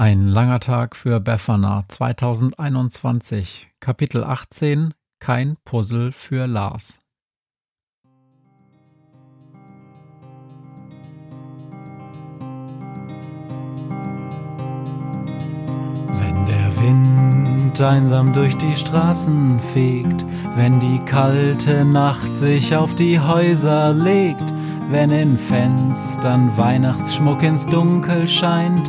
Ein langer Tag für Befana 2021, Kapitel 18 Kein Puzzle für Lars. Wenn der Wind einsam durch die Straßen fegt, wenn die kalte Nacht sich auf die Häuser legt, wenn in Fenstern Weihnachtsschmuck ins Dunkel scheint,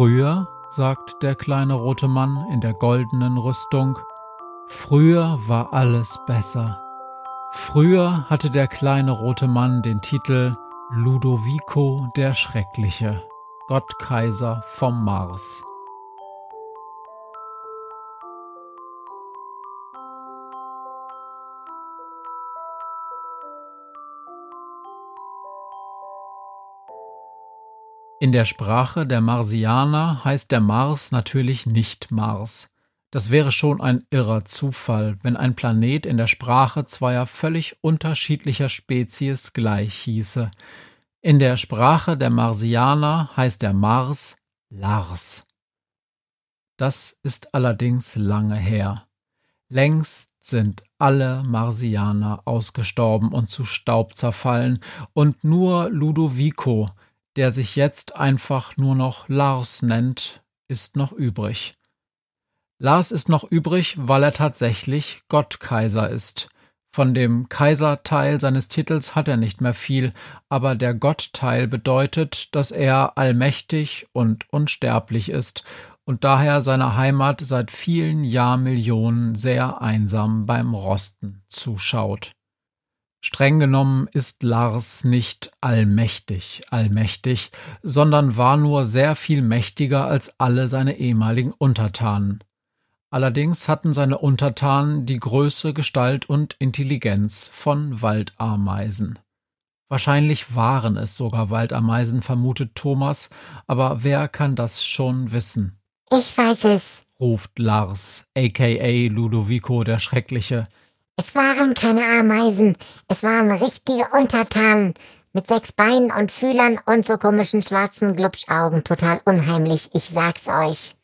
Früher, sagt der kleine rote Mann in der goldenen Rüstung, früher war alles besser. Früher hatte der kleine rote Mann den Titel Ludovico der Schreckliche, Gottkaiser vom Mars. In der Sprache der Marsianer heißt der Mars natürlich nicht Mars. Das wäre schon ein irrer Zufall, wenn ein Planet in der Sprache zweier völlig unterschiedlicher Spezies gleich hieße. In der Sprache der Marsianer heißt der Mars Lars. Das ist allerdings lange her. Längst sind alle Marsianer ausgestorben und zu Staub zerfallen, und nur Ludovico, der sich jetzt einfach nur noch Lars nennt, ist noch übrig. Lars ist noch übrig, weil er tatsächlich Gottkaiser ist. Von dem Kaiserteil seines Titels hat er nicht mehr viel, aber der Gottteil bedeutet, dass er allmächtig und unsterblich ist und daher seiner Heimat seit vielen Jahrmillionen sehr einsam beim Rosten zuschaut. Streng genommen ist Lars nicht allmächtig, allmächtig, sondern war nur sehr viel mächtiger als alle seine ehemaligen Untertanen. Allerdings hatten seine Untertanen die Größe, Gestalt und Intelligenz von Waldameisen. Wahrscheinlich waren es sogar Waldameisen, vermutet Thomas, aber wer kann das schon wissen? Ich weiß es, ruft Lars, aka Ludovico der Schreckliche. Es waren keine Ameisen, es waren richtige Untertanen mit sechs Beinen und Fühlern und so komischen schwarzen Glubschaugen. Total unheimlich, ich sag's euch.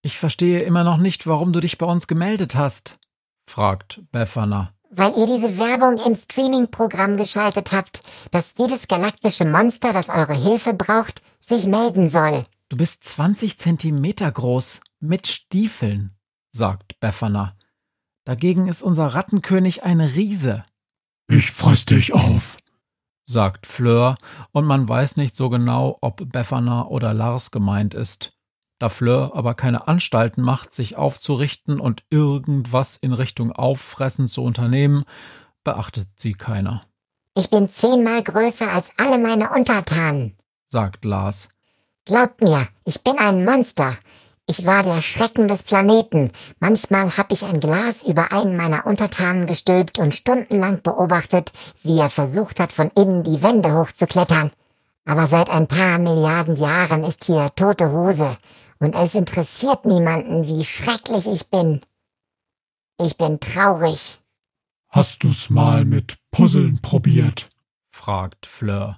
Ich verstehe immer noch nicht, warum du dich bei uns gemeldet hast, fragt Befana. Weil ihr diese Werbung im Streaming-Programm geschaltet habt, dass jedes galaktische Monster, das eure Hilfe braucht, sich melden soll. Du bist 20 Zentimeter groß, mit Stiefeln, sagt Befana. Dagegen ist unser Rattenkönig ein Riese. Ich fress dich auf, sagt Fleur, und man weiß nicht so genau, ob Befana oder Lars gemeint ist. Da Fleur aber keine Anstalten macht, sich aufzurichten und irgendwas in Richtung Auffressen zu unternehmen, beachtet sie keiner. Ich bin zehnmal größer als alle meine Untertanen, sagt Lars. Glaubt mir, ich bin ein Monster. Ich war der Schrecken des Planeten. Manchmal hab ich ein Glas über einen meiner Untertanen gestülpt und stundenlang beobachtet, wie er versucht hat, von innen die Wände hochzuklettern. Aber seit ein paar Milliarden Jahren ist hier tote Hose, und es interessiert niemanden, wie schrecklich ich bin. Ich bin traurig. Hast du's mal mit Puzzeln probiert? fragt Fleur.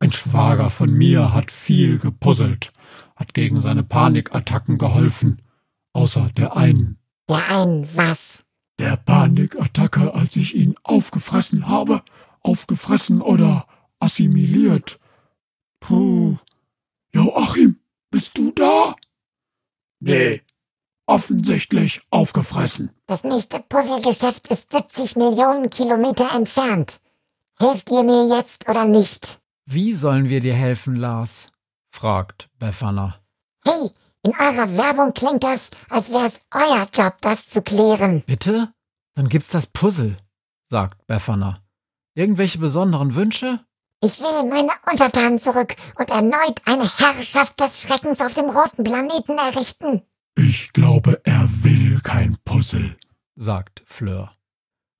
Ein Schwager von mir hat viel gepuzzelt hat gegen seine Panikattacken geholfen. Außer der einen. Der einen was? Der Panikattacke, als ich ihn aufgefressen habe. Aufgefressen oder assimiliert. Puh. Joachim, bist du da? Nee, offensichtlich aufgefressen. Das nächste Puzzlegeschäft ist 70 Millionen Kilometer entfernt. Helft ihr mir jetzt oder nicht? Wie sollen wir dir helfen, Lars? fragt Befana. Hey, in eurer Werbung klingt das, als wäre es euer Job, das zu klären. Bitte? Dann gibt's das Puzzle, sagt Befana. Irgendwelche besonderen Wünsche? Ich will meine Untertanen zurück und erneut eine Herrschaft des Schreckens auf dem roten Planeten errichten. Ich glaube, er will kein Puzzle, sagt Fleur.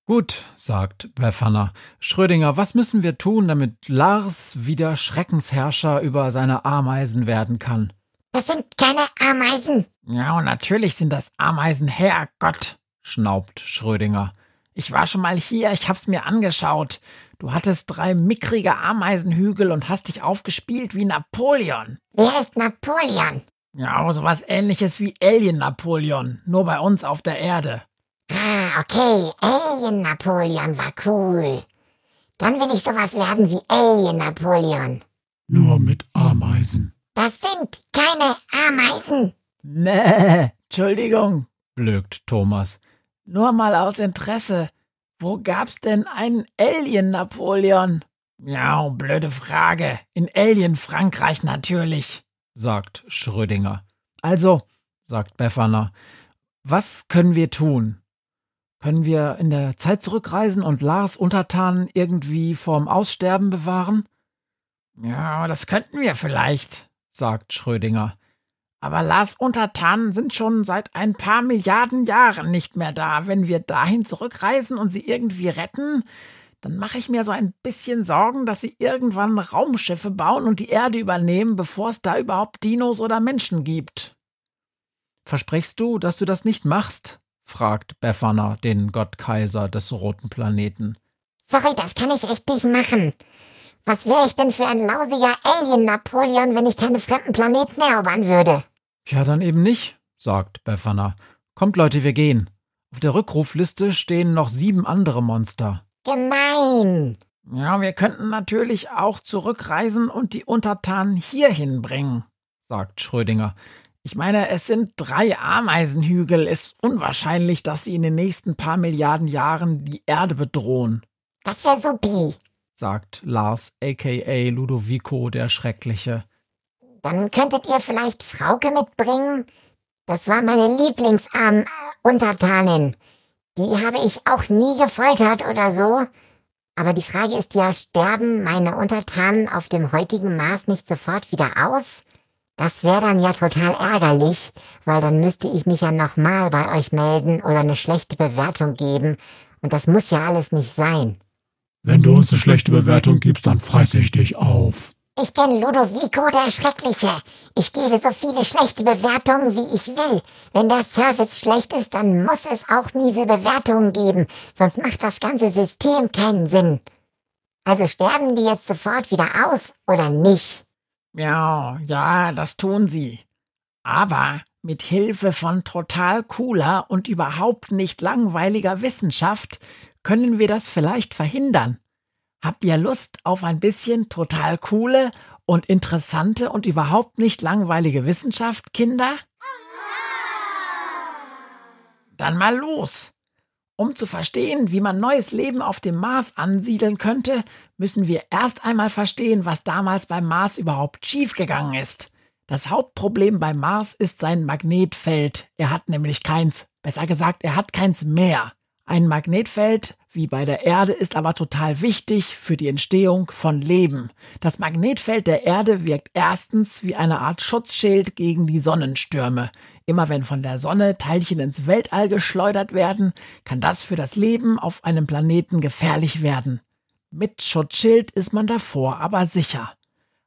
Gut, sagt Befana. Schrödinger, was müssen wir tun, damit Lars wieder Schreckensherrscher über seine Ameisen werden kann? Das sind keine Ameisen. Ja, und natürlich sind das Ameisen, Herrgott, schnaubt Schrödinger. Ich war schon mal hier, ich hab's mir angeschaut. Du hattest drei mickrige Ameisenhügel und hast dich aufgespielt wie Napoleon. Wer ist Napoleon? Ja, sowas ähnliches wie Alien Napoleon, nur bei uns auf der Erde. Ah, okay. Alien Napoleon war cool. Dann will ich sowas werden wie Alien Napoleon. Nur mit Ameisen. Das sind keine Ameisen. Nee, Entschuldigung, blökt Thomas. Nur mal aus Interesse. Wo gab's denn einen Alien Napoleon? Ja, blöde Frage. In Alien Frankreich natürlich, sagt Schrödinger. Also, sagt Befana, was können wir tun? Können wir in der Zeit zurückreisen und Lars Untertanen irgendwie vorm Aussterben bewahren? Ja, das könnten wir vielleicht, sagt Schrödinger. Aber Lars Untertanen sind schon seit ein paar Milliarden Jahren nicht mehr da. Wenn wir dahin zurückreisen und sie irgendwie retten, dann mache ich mir so ein bisschen Sorgen, dass sie irgendwann Raumschiffe bauen und die Erde übernehmen, bevor es da überhaupt Dinos oder Menschen gibt. Versprichst du, dass du das nicht machst? Fragt Befana den Gottkaiser des roten Planeten. Sorry, das kann ich echt nicht machen. Was wäre ich denn für ein lausiger Alien-Napoleon, wenn ich keine fremden Planeten erobern würde? Ja, dann eben nicht, sagt Befana. Kommt, Leute, wir gehen. Auf der Rückrufliste stehen noch sieben andere Monster. Gemein. Ja, wir könnten natürlich auch zurückreisen und die Untertanen hierhin bringen, sagt Schrödinger. Ich meine, es sind drei Ameisenhügel. Es ist unwahrscheinlich, dass sie in den nächsten paar Milliarden Jahren die Erde bedrohen. Das wäre supi, sagt Lars, aka Ludovico der Schreckliche. Dann könntet ihr vielleicht Frauke mitbringen? Das war meine Lieblingsarm-Untertanin. Die habe ich auch nie gefoltert oder so. Aber die Frage ist ja, sterben meine Untertanen auf dem heutigen Mars nicht sofort wieder aus? Das wäre dann ja total ärgerlich, weil dann müsste ich mich ja nochmal bei euch melden oder eine schlechte Bewertung geben. Und das muss ja alles nicht sein. Wenn du uns eine schlechte Bewertung gibst, dann fresse ich dich auf. Ich bin Ludovico der Schreckliche. Ich gebe so viele schlechte Bewertungen, wie ich will. Wenn der Service schlecht ist, dann muss es auch miese Bewertungen geben, sonst macht das ganze System keinen Sinn. Also sterben die jetzt sofort wieder aus oder nicht? Ja, ja, das tun sie. Aber mit Hilfe von total cooler und überhaupt nicht langweiliger Wissenschaft können wir das vielleicht verhindern. Habt ihr Lust auf ein bisschen total coole und interessante und überhaupt nicht langweilige Wissenschaft, Kinder? Dann mal los. Um zu verstehen, wie man neues Leben auf dem Mars ansiedeln könnte, müssen wir erst einmal verstehen, was damals beim Mars überhaupt schiefgegangen ist. Das Hauptproblem beim Mars ist sein Magnetfeld. Er hat nämlich keins. Besser gesagt, er hat keins mehr. Ein Magnetfeld wie bei der Erde ist aber total wichtig für die Entstehung von Leben. Das Magnetfeld der Erde wirkt erstens wie eine Art Schutzschild gegen die Sonnenstürme. Immer wenn von der Sonne Teilchen ins Weltall geschleudert werden, kann das für das Leben auf einem Planeten gefährlich werden. Mit Schutzschild ist man davor aber sicher.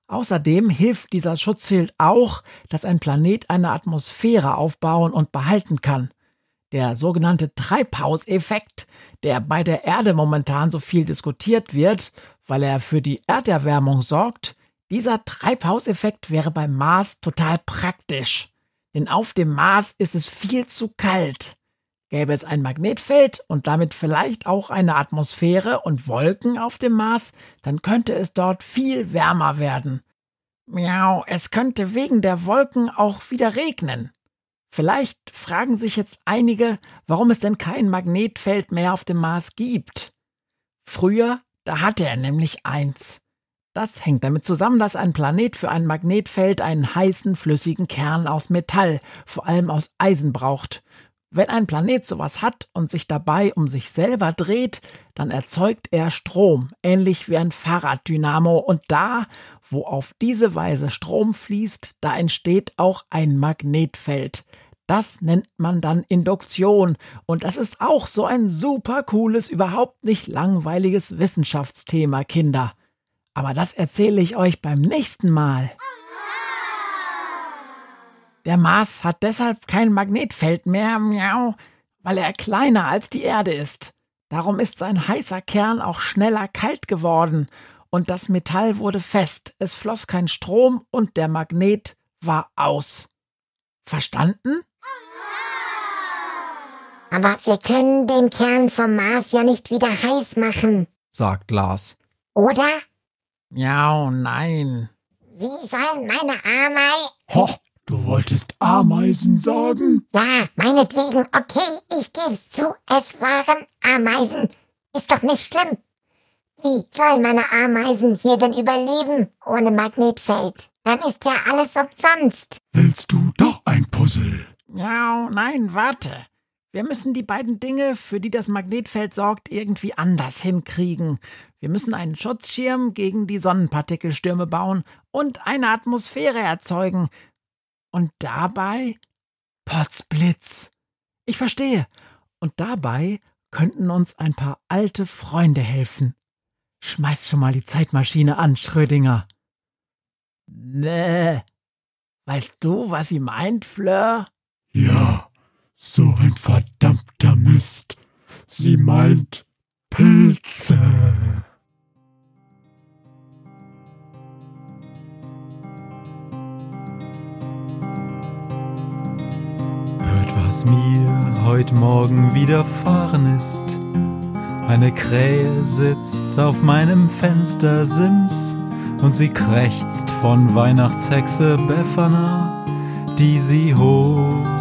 Außerdem hilft dieser Schutzschild auch, dass ein Planet eine Atmosphäre aufbauen und behalten kann. Der sogenannte Treibhauseffekt, der bei der Erde momentan so viel diskutiert wird, weil er für die Erderwärmung sorgt, dieser Treibhauseffekt wäre beim Mars total praktisch. Denn auf dem Mars ist es viel zu kalt. Gäbe es ein Magnetfeld und damit vielleicht auch eine Atmosphäre und Wolken auf dem Mars, dann könnte es dort viel wärmer werden. Miau, es könnte wegen der Wolken auch wieder regnen. Vielleicht fragen sich jetzt einige, warum es denn kein Magnetfeld mehr auf dem Mars gibt. Früher, da hatte er nämlich eins. Das hängt damit zusammen, dass ein Planet für ein Magnetfeld einen heißen, flüssigen Kern aus Metall, vor allem aus Eisen braucht. Wenn ein Planet sowas hat und sich dabei um sich selber dreht, dann erzeugt er Strom, ähnlich wie ein Fahrraddynamo, und da, wo auf diese Weise Strom fließt, da entsteht auch ein Magnetfeld. Das nennt man dann Induktion, und das ist auch so ein super cooles, überhaupt nicht langweiliges Wissenschaftsthema, Kinder. Aber das erzähle ich euch beim nächsten Mal. Der Mars hat deshalb kein Magnetfeld mehr, miau, weil er kleiner als die Erde ist. Darum ist sein heißer Kern auch schneller kalt geworden, und das Metall wurde fest, es floss kein Strom und der Magnet war aus. Verstanden? Aber wir können den Kern vom Mars ja nicht wieder heiß machen, sagt Lars. oder? Ja, nein. Wie sollen meine Amei... Ho, du wolltest Ameisen sagen? Ja, meinetwegen, okay, ich geb's zu, es waren Ameisen. Ist doch nicht schlimm. Wie sollen meine Ameisen hier denn überleben ohne Magnetfeld? Dann ist ja alles umsonst. Willst du doch ein Puzzle? Ja, nein, warte. Wir müssen die beiden Dinge, für die das Magnetfeld sorgt, irgendwie anders hinkriegen. Wir müssen einen Schutzschirm gegen die Sonnenpartikelstürme bauen und eine Atmosphäre erzeugen. Und dabei Potzblitz. Ich verstehe. Und dabei könnten uns ein paar alte Freunde helfen. Schmeiß schon mal die Zeitmaschine an, Schrödinger. Nee. Weißt du, was sie meint, Fleur? Ja, so ein verdammter Mist. Sie meint Pilze. Hört, was mir heut Morgen widerfahren ist. Eine Krähe sitzt auf meinem Fenstersims und sie krächzt von Weihnachtshexe Befana, die sie hoch